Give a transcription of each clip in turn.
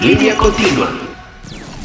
Línea continua.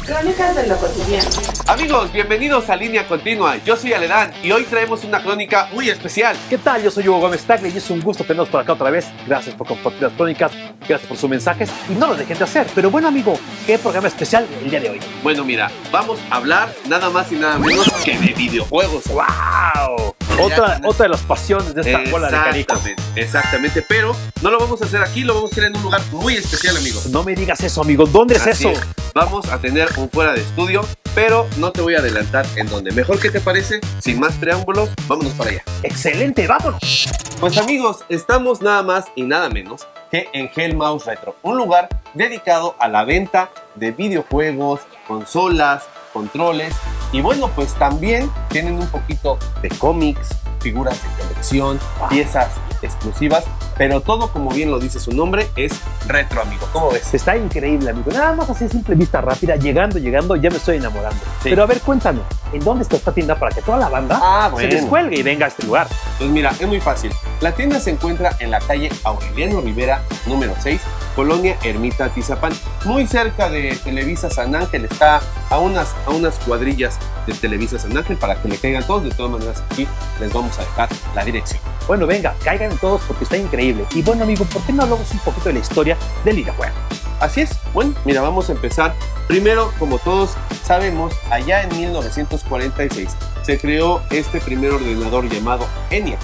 Crónicas de lo cotidiano. Amigos, bienvenidos a Línea Continua. Yo soy Aledán y hoy traemos una crónica muy especial. ¿Qué tal? Yo soy Hugo Gómez Tagle y es un gusto tenerlos por acá otra vez. Gracias por compartir las crónicas, gracias por sus mensajes y no lo dejen de hacer. Pero bueno, amigo, ¿qué programa especial el día de hoy? Bueno, mira, vamos a hablar nada más y nada menos que de videojuegos. ¡Wow! Otra, otra de las pasiones de esta bola de caricos. Exactamente, exactamente. Pero no lo vamos a hacer aquí, lo vamos a hacer en un lugar muy especial, amigos. No me digas eso, amigo. ¿Dónde es Así eso? es. Vamos a tener un fuera de estudio, pero no te voy a adelantar en dónde. Mejor que te parece, sin más preámbulos, vámonos para allá. Excelente, vámonos. Pues amigos, estamos nada más y nada menos que en Hellmouse Retro, un lugar dedicado a la venta de videojuegos, consolas, controles y bueno, pues también tienen un poquito de cómics, figuras de colección, piezas exclusivas, pero todo como bien lo dice su nombre es retro, amigo. ¿Cómo ves? Está increíble, amigo. Nada más así, simple vista rápida, llegando, llegando, ya me estoy enamorando. Sí. Pero a ver, cuéntanos, ¿en dónde está esta tienda para que toda la banda Ah, se descuelgue y venga a este lugar? Pues mira, es muy fácil. La tienda se encuentra en la calle Aureliano Rivera, número 6, Colonia Ermita Tizapán, muy cerca de Televisa San Ángel. Está a unas, a unas cuadrillas de Televisa San Ángel para que le caigan todos. De todas maneras, aquí les vamos a dejar la dirección. Bueno, venga, caigan todos porque está increíble. Y bueno, amigo, ¿por qué no hablamos un poquito de la historia del videojuego? Así es. Bueno, mira, vamos a empezar. Primero, como todos sabemos, allá en 1946 se creó este primer ordenador llamado ENIAC.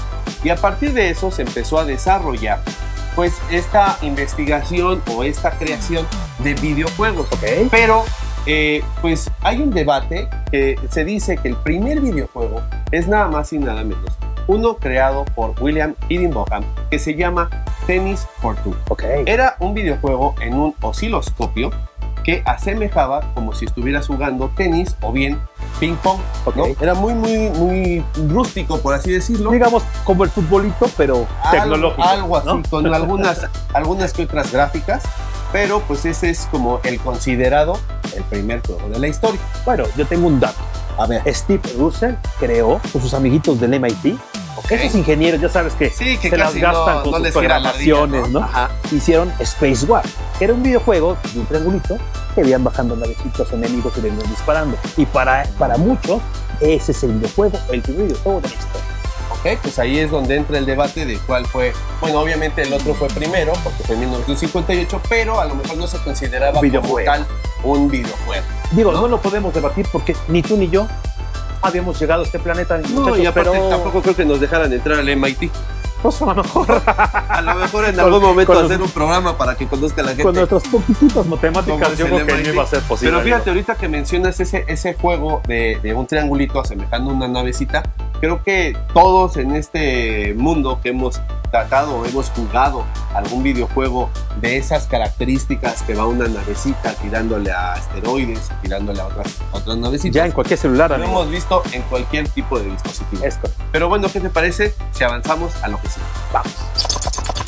Y a partir de eso se empezó a desarrollar pues esta investigación o esta creación de videojuegos. ¿Ok? Pero eh, pues hay un debate que se dice que el primer videojuego es nada más y nada menos uno creado por William Higginbotham que se llama Tennis for Two. Ok. Era un videojuego en un osciloscopio que asemejaba como si estuvieras jugando tenis o bien ping pong. ¿no? Ok. Era muy, muy, muy rústico, por así decirlo. Digamos como el futbolito, pero Algo- tecnológico. Algo así, ¿no? con algunas, algunas que otras gráficas. Pero pues ese es como el considerado el primer juego de la historia. Bueno, yo tengo un dato. A ver. Steve Russell creó con sus amiguitos del MIT. Esos ingenieros, ya sabes que Sí, que se las gastan no, con no sus programaciones, ¿no? Ajá. Hicieron Space War, que era un videojuego de un triangulito que iban bajando navecitos enemigos y le iban disparando. Y para, para muchos, ese es el videojuego, el primer videojuego de la historia. Ok, pues ahí es donde entra el debate de cuál fue. Bueno, obviamente el otro fue primero, porque fue en 1958, pero a lo mejor no se consideraba como Videojuego. tal un videojuego. Digo, ¿No? no, lo podemos debatir porque ni tú ni yo habíamos llegado a este planeta, No, y aparte pero tampoco creo que nos dejaran entrar al MIT. Pues a lo mejor A lo mejor en algún momento los- hacer un programa para que conozca la gente. con nuestras poquititas matemáticas yo creo que a no iba a ser posible. Pero fíjate, ahorita que mencionas ese, ese juego de, de un triangulito asemejando una navecita, creo que todos en este mundo que hemos tratado o hemos jugado algún videojuego de esas características que va una navecita tirándole a asteroides, tirándole a otras, otras navecitas. ya en cualquier celular, lo amigo. hemos visto en cualquier tipo de dispositivo. Es correcto. Pero bueno, ¿qué te parece si avanzamos a lo que Vamos.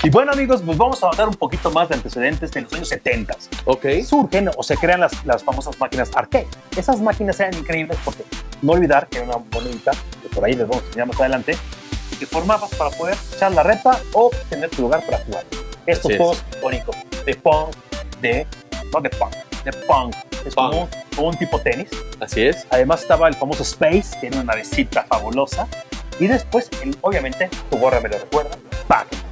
Y bueno, amigos, pues vamos a dar un poquito más de antecedentes de los años 70. Ok. Surgen o se crean las, las famosas máquinas arcade. Esas máquinas eran increíbles porque no olvidar que era una monedita, que por ahí les vamos a enseñar más adelante, y que formabas para poder echar la reta o tener tu lugar para jugar. Estos Así es. juegos icónicos de punk, de, no de punk, de punk. Es Punk. como un, como un tipo tenis. Así es. Además estaba el famoso Space, que era una navecita fabulosa. Y después, obviamente, tu gorra me lo recuerda, Pac-Man.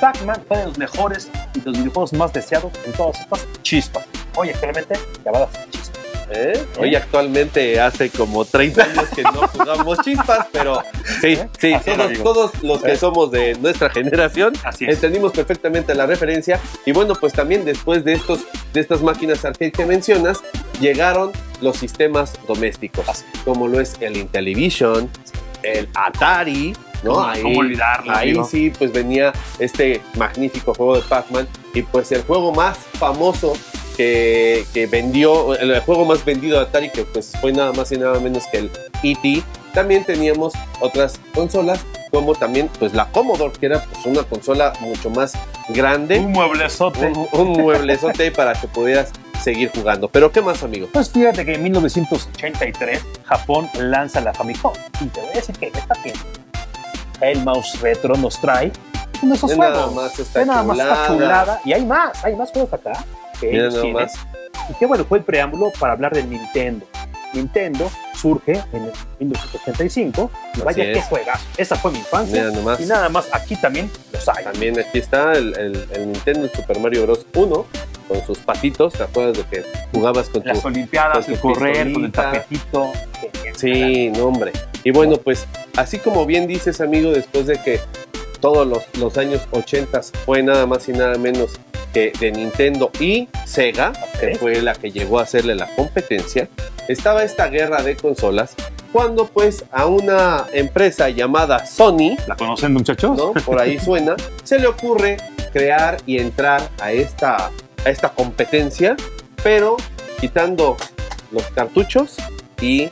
Pac-Man fue de los mejores y de los videojuegos más deseados en todas estas chispas. Hoy actualmente llamadas chispas. ¿Eh? Hoy actualmente hace como 30 años que no jugamos chispas, pero sí, es, todos, los que ¿Eh? somos de nuestra generación Así entendimos perfectamente la referencia y bueno, pues también después de estos de estas máquinas arcade que mencionas, llegaron los sistemas domésticos, como lo es el Intellivision, el Atari, ¿no? ¿Cómo- cómo olvidarlo, Ahí amigo? sí, pues venía este magnífico juego de Pac-Man y pues el juego más famoso que, que vendió, el juego más vendido de Atari, que pues fue nada más y nada menos que el E.T. También teníamos otras consolas, como también pues la Commodore, que era pues una consola mucho más grande, Un mueblezote. un, un mueblezote para que pudieras seguir jugando. Pero ¿qué más, amigo? Pues fíjate que en 1983 Japón lanza la Famicom. Y te voy a decir que esta tienda, el mouse retro, nos trae uno de esos Ve nada juegos. más esta Ve nada más chulada. chulada. Y hay más, hay más juegos acá. que Mira nada más. y que bueno, fue el preámbulo para hablar de Nintendo. Nintendo surge en el 1985 y vaya es. juegas. Esa fue mi infancia. Mira. Y nada más, aquí también los hay. También aquí está el, el- el Nintendo Super Mario Bros. 1 con sus patitos. ¿Te acuerdas de que jugabas con Las tu... Olimpiadas, con el correr, con el tapetito. Sí, no hombre. Y bueno, pues así como bien dices, amigo, después de que todos los, los años 80 fue nada más y nada menos que de Nintendo y Sega, que fue la que llegó a hacerle la competencia, estaba esta guerra de consolas cuando pues a una empresa llamada Sony, ¿La conocen, muchachos? ¿no? Por ahí suena, se le ocurre crear y entrar a esta, a esta competencia, pero quitando los cartuchos y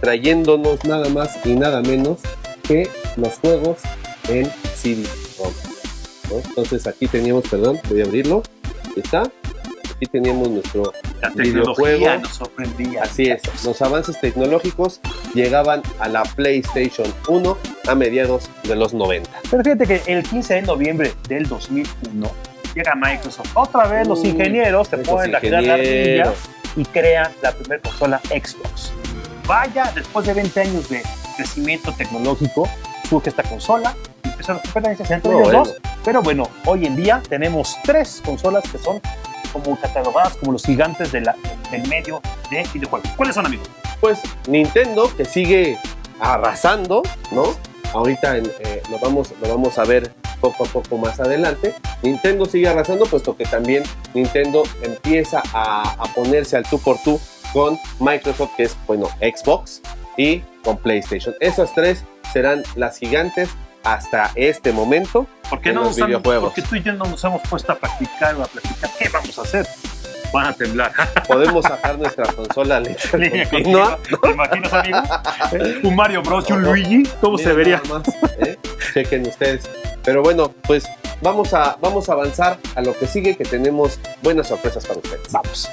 trayéndonos nada más y nada menos que los juegos en CD-ROM. ¿No? Entonces aquí teníamos, perdón, voy a abrirlo. Ahí está. Aquí teníamos nuestro La Videojuego. nos sorprendía. Así es, los avances tecnológicos llegaban a la PlayStation 1 a mediados de los 90. Pero fíjate que el 15 de noviembre del 2001 llega Microsoft. Otra vez los ingenieros se esos ponen la ardilla y crean la primera consola Xbox. Vaya, después de 20 años de crecimiento tecnológico, surge esta consola entre No, ellos bueno. dos. Pero bueno, hoy en día tenemos tres consolas que son como catalogadas como los gigantes de la- del medio de videojuegos. ¿Cuáles son, amigos? Pues Nintendo que sigue arrasando, ¿no? Ahorita eh, lo, vamos, lo vamos a ver poco a poco más adelante. Nintendo sigue arrasando, puesto que también Nintendo empieza a, a ponerse al tú por tú con Microsoft, que es, bueno, Xbox y con PlayStation. Esas tres serán las gigantes hasta este momento. ¿Por qué no los nos han- videojuegos. Porque tú y yo no nos hemos puesto a practicar o a platicar. ¿Qué vamos a hacer? Van a temblar. Podemos sacar nuestra consola línea Línea continua. ¿Te imaginas, amigo? ¿Eh? Un Mario Bros y un Luigi. ¿Cómo se vería? más, ¿eh? Chequen ustedes. Pero bueno, pues vamos a, vamos a avanzar a lo que sigue, que tenemos buenas sorpresas para ustedes. Vamos.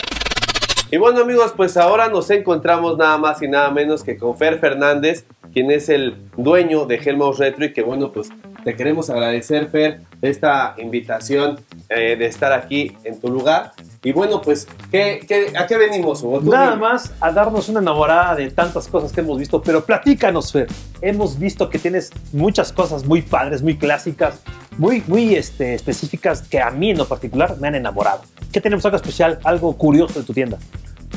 Y bueno amigos, pues ahora nos encontramos nada más y nada menos que con Fer Fernández, quien es el dueño de Hellmouse Retro y que bueno, pues te queremos agradecer Fer esta invitación eh, de estar aquí en tu lugar. Y bueno, pues, ¿qué, qué- a qué venimos, Hugo? Nada más a darnos una enamorada de tantas cosas que hemos visto, pero platícanos, Fer. Hemos visto que tienes muchas cosas muy padres, muy clásicas, muy, muy este, específicas que a mí en lo particular me han enamorado. ¿Qué tenemos algo especial, algo curioso de tu tienda?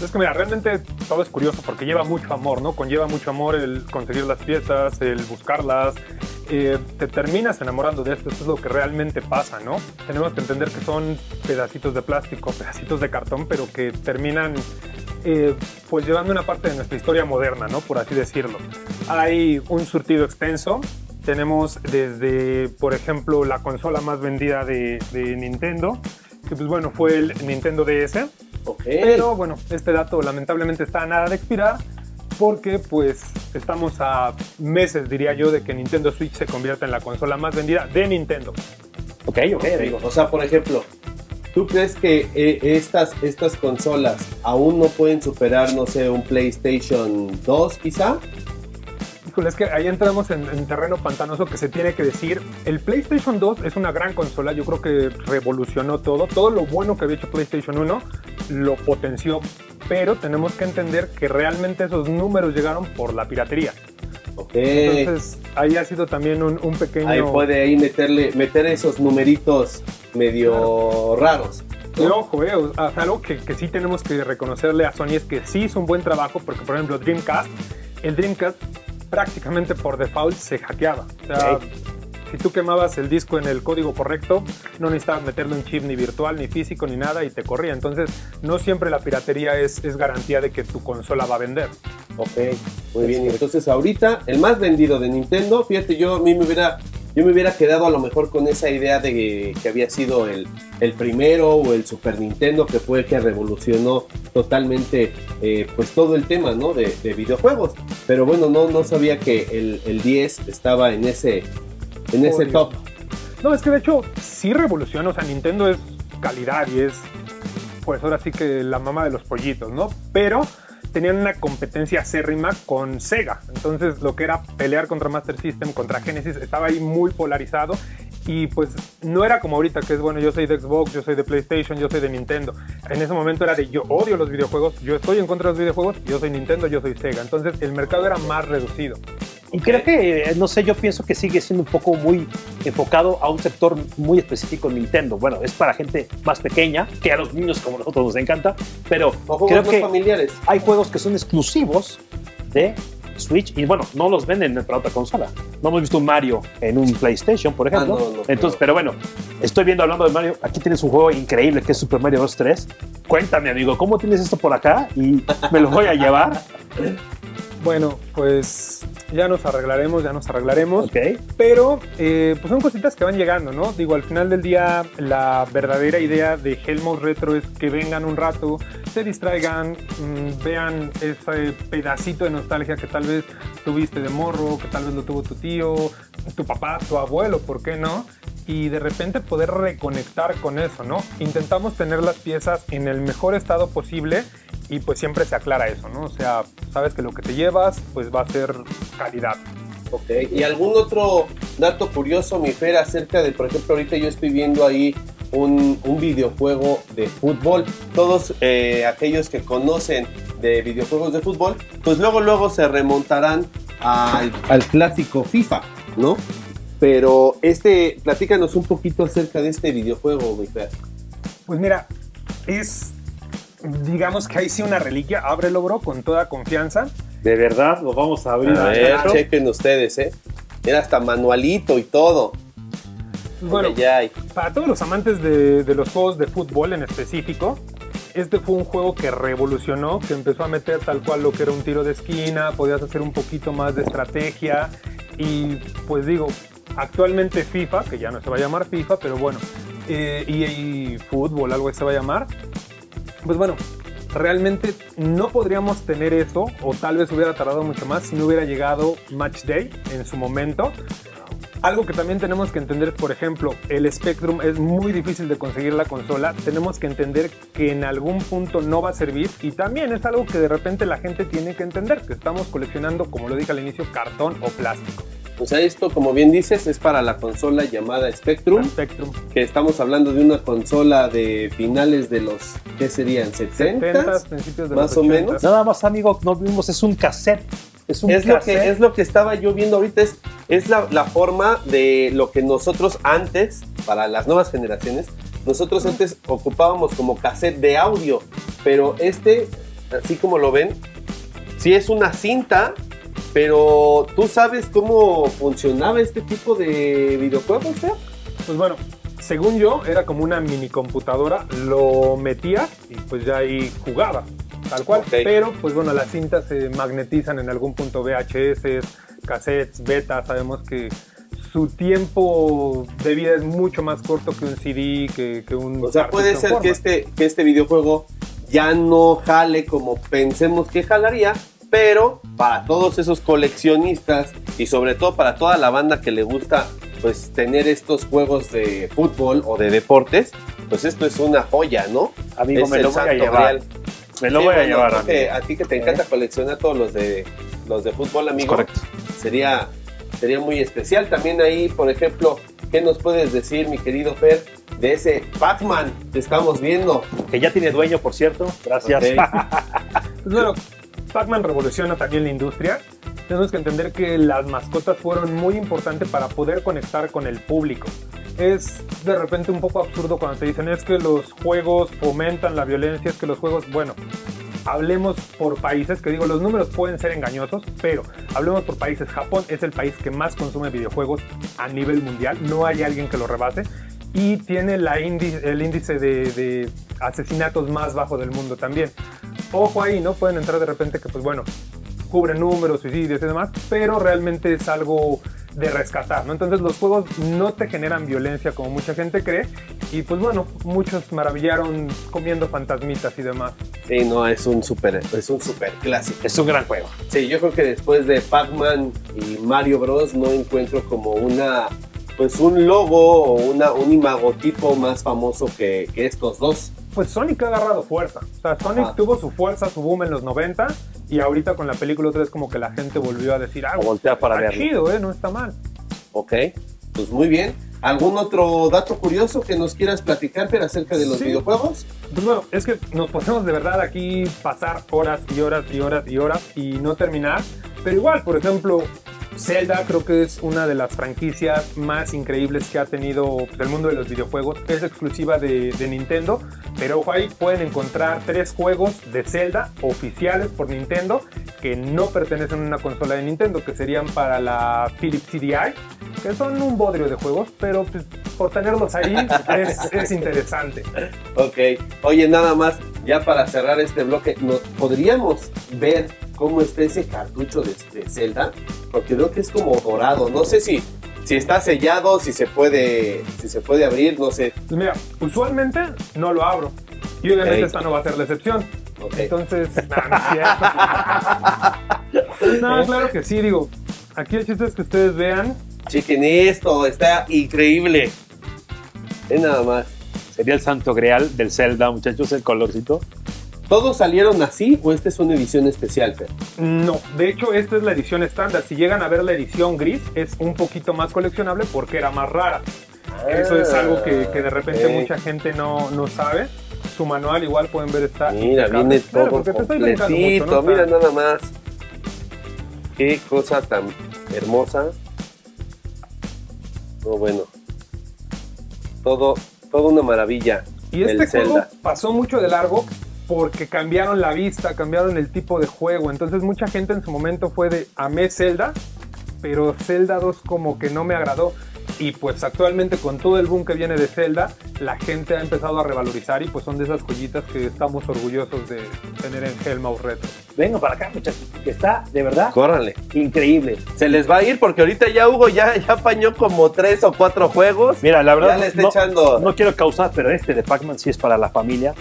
Es que mira, realmente todo es curioso porque lleva mucho amor, ¿no? Conlleva mucho amor el conseguir las piezas, el buscarlas. eh, te terminas enamorando de esto, esto es lo que realmente pasa, ¿no? Tenemos que entender que son pedacitos de plástico, pedacitos de cartón, pero que terminan eh, pues llevando una parte de nuestra historia moderna, ¿no? Por así decirlo. Hay un surtido extenso. Tenemos desde, por ejemplo, la consola más vendida de, de Nintendo, que pues bueno, fue el Nintendo DS. Ok. Pero bueno, este dato lamentablemente está a nada de expirar porque pues estamos a meses, diría yo, de que Nintendo Switch se convierta en la consola más vendida de Nintendo. Ok, ok, amigo. O sea, por ejemplo, ¿tú crees que eh, estas, estas consolas aún no pueden superar, no sé, un PlayStation 2 quizá? Híjole, es que ahí entramos en, en terreno pantanoso que se tiene que decir. El PlayStation 2 es una gran consola, yo creo que revolucionó todo. Todo lo bueno que había hecho PlayStation 1 lo potenció, pero tenemos que entender que realmente esos números llegaron por la piratería. Ok. Entonces, ahí ha sido también un, un pequeño... Ahí puede ahí meterle, meter esos numeritos medio raros. Y ojo, eh, o sea, algo que, que sí tenemos que reconocerle a Sony es que sí hizo un buen trabajo, porque por ejemplo Dreamcast, el Dreamcast prácticamente por default se hackeaba. O sea, si tú quemabas el disco en el código correcto, no necesitabas meterle un chip ni virtual, ni físico, ni nada y te corría. Entonces, no siempre la piratería es, es garantía de que tu consola va a vender. Ok, muy bien. Entonces ahorita el más vendido de Nintendo, fíjate, yo a mí me hubiera, yo me hubiera quedado a lo mejor con esa idea de que, que había sido el, el primero o el Super Nintendo que fue el que revolucionó totalmente eh, pues todo el tema ¿no? de, de videojuegos. Pero bueno, no, no sabía que el, el 10 estaba en ese, en ese top. No, es que de hecho sí revoluciona, o sea, Nintendo es calidad y es, pues ahora sí que la mamá de los pollitos, ¿no? Pero tenían una competencia acérrima con Sega, entonces lo que era pelear contra Master System, contra Genesis, estaba ahí muy polarizado Y pues no era como ahorita, que es bueno, yo soy de Xbox, yo soy de PlayStation, yo soy de Nintendo. En ese momento era de yo odio los videojuegos, yo estoy en contra de los videojuegos, yo soy Nintendo, yo soy Sega. Entonces el mercado era más reducido. Y creo que, eh, no sé, yo pienso que sigue siendo un poco muy enfocado a un sector muy específico en Nintendo. Bueno, es para gente más pequeña, que a los niños como nosotros nos encanta, pero O creo que familiares. hay juegos que son exclusivos de Switch y bueno, no los venden para otra consola. No hemos visto un Mario en un PlayStation, por ejemplo. Ah, no, no, Entonces, pero- pero bueno, estoy viendo hablando de Mario. Aquí tienes un juego increíble que es Super Mario Bros. 3. Cuéntame, amigo, ¿cómo tienes esto por acá? Y me lo voy a llevar. Bueno, pues ya nos arreglaremos, ya nos arreglaremos. Ok. Pero eh, pues son cositas que van llegando, ¿no? Digo, al final del día la verdadera idea de Helmut Retro es que vengan un rato, se distraigan, mm, vean ese pedacito de nostalgia que tal vez tuviste de morro, que tal vez lo tuvo tu tío, tu papá, tu abuelo, ¿por qué no? Y de repente poder reconectar con eso, ¿no? Intentamos tener las piezas en el mejor estado posible y pues siempre se aclara eso, ¿no? O sea, sabes que lo que te llevas pues va a ser calidad. Ok, ¿y algún otro dato curioso, mi Fer, acerca de, por ejemplo, ahorita yo estoy viendo ahí un, un videojuego de fútbol. Todos eh, aquellos que conocen de videojuegos de fútbol, pues luego, luego se remontarán al, al clásico FIFA, ¿no? Pero este, platícanos un poquito acerca de este videojuego, mi Fer. Pues mira, es, digamos que ahí sí una reliquia, ábrelo bro con toda confianza. De verdad, lo vamos a abrir. A ver, claro. chequen ustedes, ¿eh? Era hasta manualito y todo. Pues bueno, Ay, ay, ay. para todos los amantes de, de los juegos de fútbol en específico, este fue un juego que revolucionó, que empezó a meter tal cual lo que era un tiro de esquina, podías hacer un poquito más de estrategia y pues digo, actualmente FIFA, que ya no se va a llamar FIFA, pero bueno, eh, EA Fútbol, algo que se va a llamar, pues bueno, realmente no podríamos tener eso, o tal vez hubiera tardado mucho más si no hubiera llegado Match Day en su momento. Algo que también tenemos que entender, por ejemplo, el Spectrum es muy difícil de conseguir la consola. Tenemos que entender que en algún punto no va a servir y también es algo que de repente la gente tiene que entender, que estamos coleccionando, como lo dije al inicio, cartón o plástico. O sea, esto, como bien dices, es para la consola llamada Spectrum. Spectrum. que estamos hablando de una consola de finales de los, ¿qué serían? 70 70s, principios de más los o 80s. menos. Nada más, amigo, no vimos, es un cassette. Es un Es lo, cassette. que, es lo que estaba yo viendo ahorita, es, es la, la forma de lo que nosotros antes, para las nuevas generaciones, nosotros antes ocupábamos como cassette de audio, pero este, así como lo ven, sí es una cinta, pero ¿tú sabes cómo funcionaba este tipo de videojuegos, Fer? Pues bueno, según yo, era como una mini computadora, lo metía y pues ya ahí jugaba, tal cual. Pero pues bueno, las cintas se magnetizan en algún punto VHS, cassettes, beta, sabemos que su tiempo de vida es mucho más corto que un CD, que, que un... O sea, puede ser que este, que este videojuego ya no jale como pensemos que jalaría, pero para todos esos coleccionistas y sobre todo para toda la banda que le gusta pues tener estos juegos de fútbol o de deportes, pues esto es una joya, ¿no? Amigo, es me lo voy a llevar. Me lo Sí, voy a llevar, a ti que te encanta coleccionar todos los de los de fútbol, Es amigo, correcto. Sería sería muy especial. También ahí, por ejemplo, ¿qué nos puedes decir, mi querido Fer, de ese Pac-Man que estamos viendo? Que ya tiene dueño, por cierto. Gracias. Ok. Pues bueno, Pac-Man revoluciona también la industria. Tenemos que entender que las mascotas fueron muy importantes para poder conectar con el público. Es de repente un poco absurdo cuando te dicen es que los juegos fomentan la violencia, es que los juegos, bueno, hablemos por países, que digo, los números pueden ser engañosos, pero hablemos por países. Japón es el país que más consume videojuegos a nivel mundial, no hay alguien que lo rebase. Y tiene la indi- el índice de, de asesinatos más bajo del mundo también. Ojo ahí, ¿no? Pueden entrar de repente que, pues bueno, cubre números, suicidios y demás, pero realmente es algo de rescatar, ¿no? Entonces los juegos no te generan violencia como mucha gente cree y pues bueno, muchos maravillaron comiendo fantasmitas y demás. Sí, no, es un super, es un super clásico. Es un gran juego. Sí, yo creo que después de Pac-Man y Mario Bros. no encuentro como una, pues un logo o una, un imagotipo más famoso que, que estos dos. Pues Sonic ha agarrado fuerza, o sea, Sonic Ajá. tuvo su fuerza, su boom en los 90 y ahorita con la película otra vez como que la gente volvió a decir, ah, A voltear para está verlo. chido, ¿eh? No está mal. Ok, pues muy bien. ¿Algún otro dato curioso que nos quieras platicar Fer, acerca de los Sí. videojuegos? Pues bueno, es que nos podemos de verdad aquí pasar horas y horas y horas y horas y no terminar. Pero igual, por ejemplo, Zelda creo que es una de las franquicias más increíbles que ha tenido el mundo de los videojuegos. Es exclusiva de, de Nintendo, pero ojo, ahí pueden encontrar tres juegos de Zelda oficiales por Nintendo que no pertenecen a una consola de Nintendo, que serían para la Philips CDI, que son un bodrio de juegos, pero pues, por tenerlos ahí es, es interesante. Ok. Oye, nada más, ya para cerrar este bloque, ¿no- ¿podríamos ver cómo está ese cartucho de, de Zelda? Porque creo que es como dorado. No sé si, si está sellado, si se puede, si se puede abrir, no sé. Pues mira, usualmente no lo abro. Y obviamente Ok. esta no va a ser la excepción. Ok. Entonces, nah, no es cierto. no, claro que sí, digo. Aquí el chiste es que ustedes vean. Chequen esto, está increíble. Es nada más. Sería el santo grial del Zelda, muchachos, el colorcito. ¿Todos salieron así o esta es una edición especial, Fer? No, de hecho, esta es la edición estándar. Si llegan a ver la edición gris, es un poquito más coleccionable porque era más rara. Eso es algo que, que de repente mucha gente no, no sabe. Su manual igual pueden ver está. Mira, impecable. viene Claro, todo porque te estoy brincando completito. mucho, ¿no? Mira nada más. Qué cosa tan hermosa. No, bueno. Todo, todo una maravilla. Y este juego pasó mucho de largo porque cambiaron la vista, cambiaron el tipo de juego. Entonces mucha gente en su momento fue de amé Zelda, pero Zelda 2 como que no me agradó. Y pues actualmente con todo el boom que viene de Zelda, la gente ha empezado a revalorizar y pues son de esas joyitas que estamos orgullosos de tener en Hellmouth Retro. Venga para acá, muchachos, que está de verdad Córranle. increíble. Se les va a ir porque ahorita ya Hugo ya, ya apañó como tres o cuatro juegos. Mira, la verdad, Ya le está no, echando. no quiero causar, pero este de Pac-Man sí es para la familia.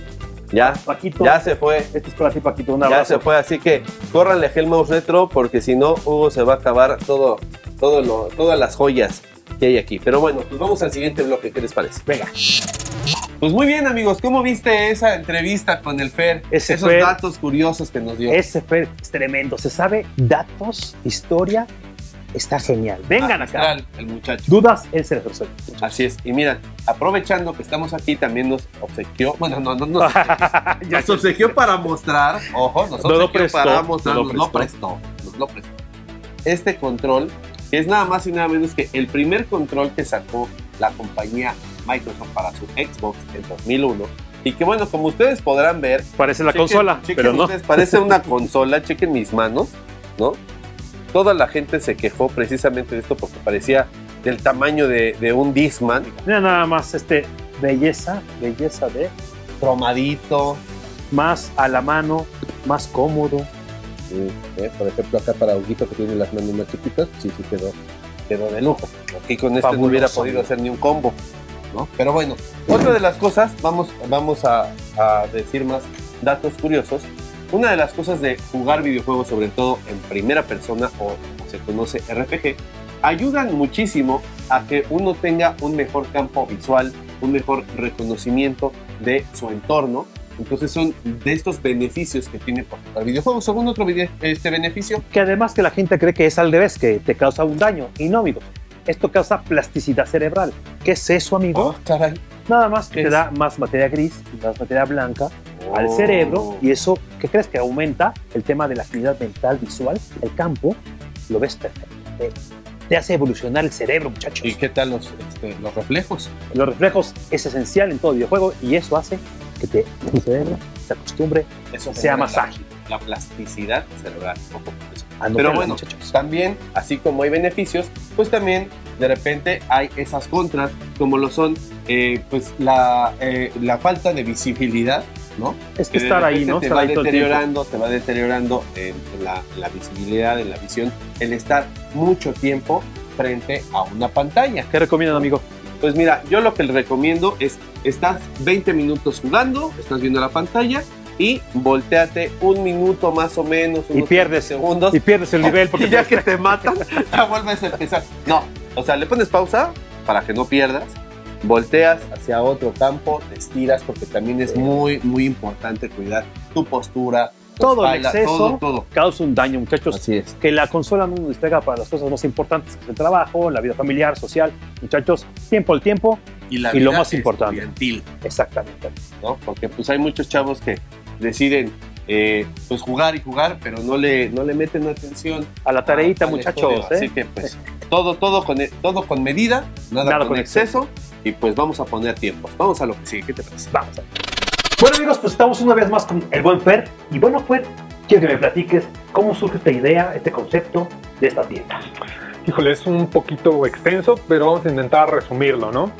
Ya, Paquito, ya se fue. este es para ti, Paquito, un Ya abrazo. se fue, así que córranle a Hellmouse Retro porque si no, Hugo se va a acabar todo, todo lo, todas las joyas que hay aquí. Pero bueno, pues vamos al siguiente bloque, ¿qué les parece? Venga. Pues muy bien, amigos, ¿cómo viste esa entrevista con el Fer? Ese Esos Fer- datos curiosos que nos dio. Ese fue es tremendo. Se sabe datos, historia. Está genial. Vengan acá. El muchacho. Dudas, él se les resuelve. Así es. Y mira, aprovechando que estamos aquí, también nos obsequió, bueno, no, no, no, nos obsequió para mostrar, ojo, nos Nos lo obsequió prestó, para mostrar, nos lo nos lo prestó, nos lo prestó. Este control, que es nada más y nada menos que el primer control que sacó la compañía Microsoft para su Xbox en 2001. Y que bueno, como ustedes podrán ver, Parece la chequen- consola, chequen pero no. parece una consola, chequen mis manos, ¿no? Toda la gente se quejó precisamente de esto porque parecía del tamaño de, de un Discman, Mira nada más este belleza, belleza de cromadito. más a la mano, más cómodo. Sí, ¿eh? Por ejemplo, acá para Huguito que tiene las manos más chiquitas, sí, sí quedó, quedó de lujo. Aquí con este no Fabuloso. hubiera podido hacer ni un combo, ¿no? Pero bueno, otra de las cosas, vamos, vamos a, a decir más datos curiosos. Una de las cosas de jugar videojuegos, sobre todo en primera persona o como se conoce RPG, ayudan muchísimo a que uno tenga un mejor campo visual, un mejor reconocimiento de su entorno. Entonces son de estos beneficios que tiene por jugar videojuegos. ¿Algún otro vide- este beneficio? Que además que la gente cree que es al revés, que te causa un daño. Y no, amigo. Esto causa plasticidad cerebral. ¿Qué es eso, amigo? Oh, caray. Nada más ¿qué que te es? da más materia gris más materia blanca al Oh. cerebro. Y eso, ¿qué crees? Que aumenta el tema de la actividad mental visual. El campo lo ves perfecto. Te, te hace evolucionar el cerebro, muchachos. ¿Y qué tal los, este, los reflejos? Los reflejos es esencial en todo videojuego y eso hace que te, tu cerebro se acostumbre Eso sea más la- ágil. La plasticidad cerebral. Pero bueno, muchachos. también, así como hay beneficios, pues también de repente hay esas contras, como lo son eh, pues la, eh, la falta de visibilidad, ¿no? Es que estar ahí, ¿no? Te Estar va deteriorando, te va deteriorando en, en la, en la visibilidad, en la visión, el estar mucho tiempo frente a una pantalla. ¿Qué recomiendan, amigo? Pues mira, yo lo que les recomiendo es, estás 20 minutos jugando, estás viendo la pantalla y volteate un minuto más o menos, Y pierdes. 30 segundos. Y pierdes el nivel porque y ya que te matan, ya vuelves a empezar. No, o sea, le pones pausa para que no pierdas, volteas hacia otro campo, te estiras porque también es muy, muy importante cuidar tu postura, Todo el exceso todo, todo. causa un daño, muchachos. Así es. Que la consola no nos distraiga para las cosas más importantes, que es el trabajo, la vida familiar, social. Muchachos, tiempo al tiempo. Y, la Y lo vida más importante. Exactamente. ¿no? Porque pues hay muchos chavos que deciden eh, pues jugar y jugar, pero no le, no le meten atención A la tareita, al muchachos. estudio. Así ¿eh? que pues todo, todo, con, todo con medida, nada, Nada con, con exceso. Y pues vamos a poner tiempos. Vamos a lo que sigue. ¿Qué te parece? Vamos a ver. Bueno, amigos, pues estamos una vez más con el buen Fer. Y bueno, Fer, quiero que me platiques cómo surge esta idea, este concepto de esta tienda. Híjole, es un poquito extenso, pero vamos a intentar resumirlo, ¿no?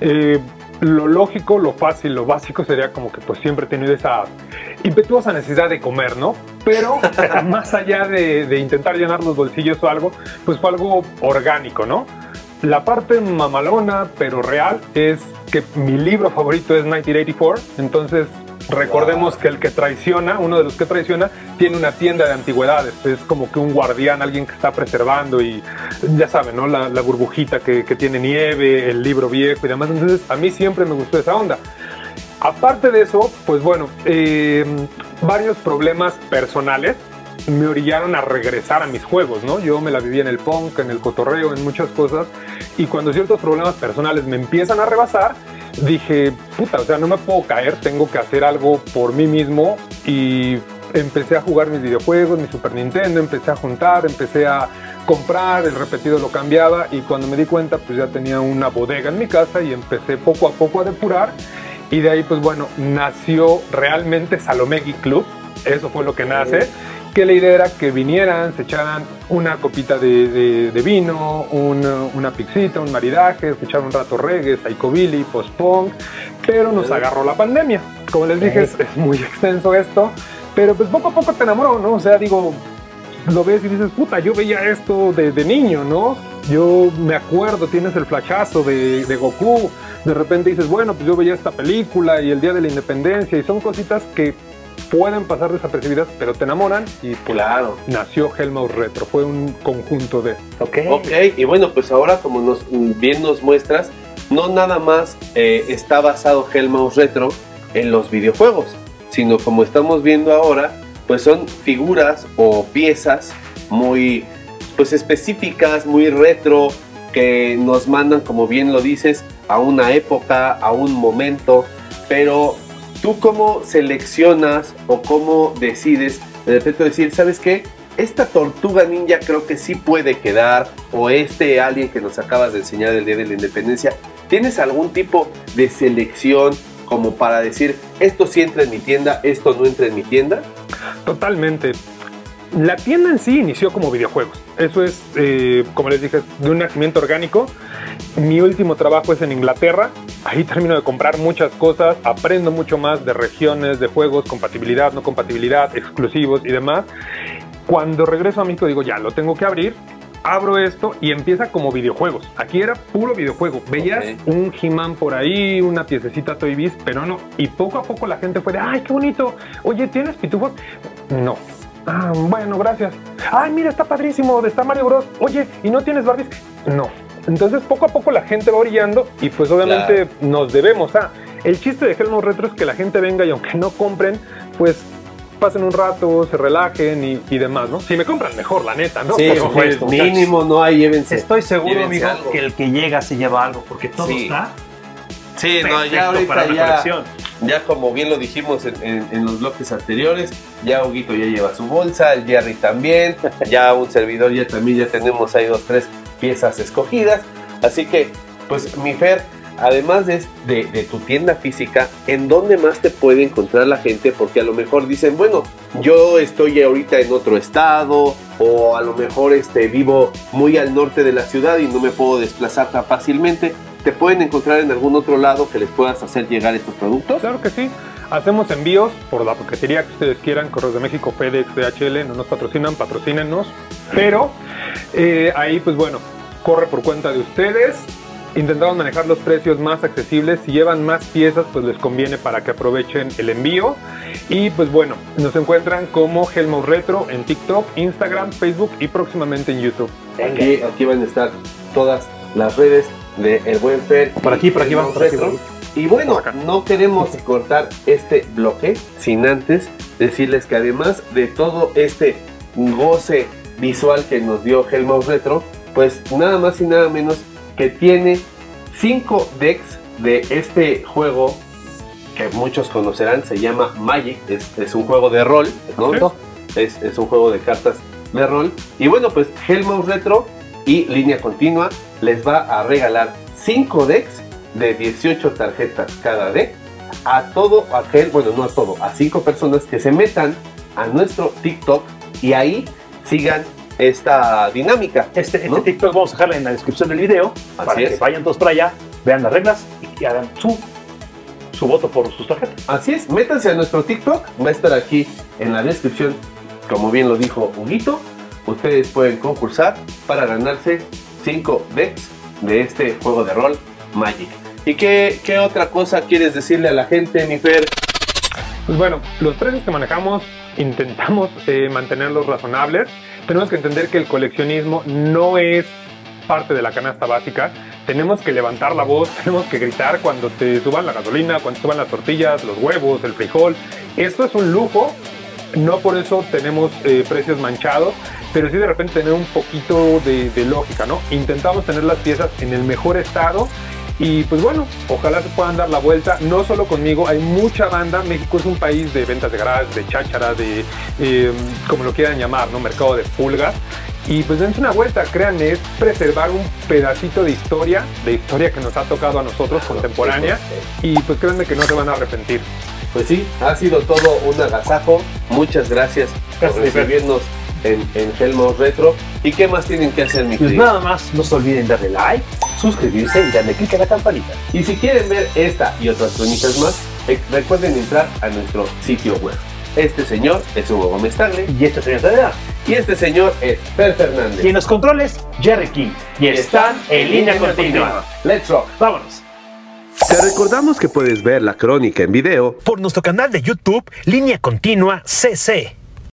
Eh, lo lógico, lo fácil, lo básico sería como que pues siempre he tenido esa impetuosa necesidad de comer, ¿no? Pero más allá de, de intentar llenar los bolsillos o algo, pues fue algo orgánico, ¿no? La parte mamalona, pero real, es que mi libro favorito es 1984, entonces recordemos que el que traiciona, uno de los que traiciona, tiene una tienda de antigüedades, es como que un guardián, alguien que está preservando y ya saben, ¿no? La, burbujita que, tiene nieve, el libro viejo y demás, entonces a mí siempre me gustó esa onda. Aparte de eso, pues bueno, eh, varios problemas personales me orillaron a regresar a mis juegos, ¿no? Yo me la vivía en el punk, en el cotorreo, en muchas cosas, y cuando ciertos problemas personales me empiezan a rebasar, dije, puta, o sea, no me puedo caer, tengo que hacer algo por mí mismo y empecé a jugar mis videojuegos, mi Super Nintendo, empecé a juntar, empecé a comprar, el repetido lo cambiaba y cuando me di cuenta pues ya tenía una bodega en mi casa y empecé poco a poco a depurar y de ahí pues bueno, nació realmente Salomé Geek Club, eso fue lo que nace, que la idea era que vinieran, se echaran una copita de, de- de vino, un- una pixita, un maridaje, escuchar un rato reggae, psychobilly, post-punk, pero nos agarró la pandemia. Como les dije, es, es muy extenso esto, pero pues poco a poco te enamoró, ¿no? O sea, digo, lo ves y dices, puta, yo veía esto de, de niño, ¿no? Yo me acuerdo, tienes el flashazo de, de Goku, de repente dices, bueno, pues yo veía esta película y el Día de la Independencia, y son cositas que pueden pasar desapercibidas, pero te enamoran, y pues Claro. nació Hellmouse Retro, fue un conjunto de... Ok. Ok, y bueno, pues ahora como nos, bien nos muestras, no nada más eh, está basado Hellmouse Retro en los videojuegos, sino como estamos viendo ahora, pues son figuras o piezas muy pues específicas, muy retro, que nos mandan, como bien lo dices, a una época, a un momento, pero tú cómo seleccionas o cómo decides de repente decir, ¿sabes qué? Esta tortuga ninja creo que sí puede quedar, o este alien que nos acabas de enseñar el día de la independencia, ¿tienes algún tipo de selección como para decir, esto sí entra en mi tienda, esto no entra en mi tienda? Totalmente. La tienda en sí inició como videojuegos. Eso es, eh, como les dije, de un nacimiento orgánico. Mi último trabajo es en Inglaterra. Ahí termino de comprar muchas cosas, aprendo mucho más de regiones, de juegos, compatibilidad, no compatibilidad, exclusivos y demás. Cuando regreso a México digo, ya, lo tengo que abrir. Abro esto y empieza como videojuegos. Aquí era puro videojuego. Veías un He-Man por ahí, una piececita Toy Biz, pero no. Y poco a poco la gente fue de, ay, qué bonito. Oye, ¿tienes pitufos? No. Ah, bueno, gracias. Ay, mira, está padrísimo, está Mario Bros. Oye, ¿y no tienes Barbies? No. Entonces poco a poco la gente va orillando y pues obviamente nos debemos a... El chiste de Helmut Retro es que la gente venga y aunque no compren, pues pasen un rato, se relajen y, y demás, ¿no? Si me compran mejor, la neta, ¿no? Sí, Por supuesto. mínimo no hay, llévense. Estoy seguro, Llévense amigo, algo. que el que llega se lleva algo, porque todo Sí. está Sí, no, ya ahorita para la ya, colección. Ya como bien lo dijimos en, en- en los bloques anteriores, ya Huguito ya lleva su bolsa, el Jerry también, ya un servidor ya también ya tenemos ahí dos, tres piezas escogidas. Así que, pues mi Fer, además de, de, de tu tienda física, ¿en dónde más te puede encontrar la gente? Porque a lo mejor dicen, bueno, yo estoy ahorita en otro estado o a lo mejor este, vivo muy al norte de la ciudad y no me puedo desplazar tan fácilmente. ¿Te pueden encontrar en algún otro lado que les puedas hacer llegar estos productos? Claro que sí. Hacemos envíos por la paquetería que ustedes quieran, Correos de México, FedEx, DHL, no nos patrocinan, patrocínenos. Pero eh, ahí, pues bueno, corre por cuenta de ustedes. Intentamos manejar los precios más accesibles. Si llevan más piezas, pues les conviene para que aprovechen el envío. Y pues bueno, nos encuentran como Helmo Retro en TikTok, Instagram, Facebook y próximamente en YouTube. Aquí, aquí van a estar todas las redes de El Buen Fer. Por aquí, por aquí vamos, por aquí, Y bueno, no queremos cortar este bloque sin antes decirles que además de todo este goce visual que nos dio Hellmouse Retro, pues nada más y nada menos que tiene 5 decks de este juego que muchos conocerán, se llama Magic, es, es un juego de rol, ¿no? Es, es un juego de cartas de rol. Y bueno, pues Hellmouse Retro y Línea Continua les va a regalar 5 decks de 18 tarjetas cada deck a todo aquel, bueno, no a todo, a 5 personas que se metan a nuestro TikTok y ahí sigan esta dinámica. Este, este ¿no? TikTok vamos a dejarlo en la descripción del video para que vayan todos para allá, vean las reglas y hagan su, su voto por sus tarjetas. Así es, métanse a nuestro TikTok, va a estar aquí en la descripción, como bien lo dijo Huguito. Ustedes pueden concursar para ganarse 5 decks de este juego de rol Magic. ¿Y qué, qué otra cosa quieres decirle a la gente, mi Fer? Pues bueno, los precios que manejamos intentamos eh, mantenerlos razonables. Tenemos que entender que el coleccionismo no es parte de la canasta básica. Tenemos que levantar la voz, tenemos que gritar cuando te suban la gasolina, cuando te suban las tortillas, los huevos, el frijol. Esto es un lujo, no por eso tenemos eh, precios manchados, pero sí de repente tener un poquito de, de lógica, ¿no? Intentamos tener las piezas en el mejor estado y pues bueno, ojalá se puedan dar la vuelta, no solo conmigo, hay mucha banda, México es un país de ventas de garage, de cháchara, de eh, como lo quieran llamar, ¿no? Mercado de pulgas. Y pues dense una vuelta, créanme, es preservar un pedacito de historia, de historia que nos ha tocado a nosotros, contemporánea, y pues créanme que no se van a arrepentir. Pues sí, ha sido todo un agasajo. Muchas gracias por Gracias, recibirnos en, en Hellmouse Retro. ¿Y qué más tienen que hacer, mi Pues querido? nada más, no se olviden darle like, suscribirse y darle clic a la campanita. Y si quieren ver esta y otras crónicas más, eh, recuerden entrar a nuestro sitio web. Este señor es Hugo Gómez Tagle Y este señor Tadea. y este señor es Fer Fernández. Y en los controles, Jerry King. Y están en línea continua. Let's rock. Vámonos. Te recordamos que puedes ver la crónica en video Por nuestro canal de YouTube, Línea Continua CC.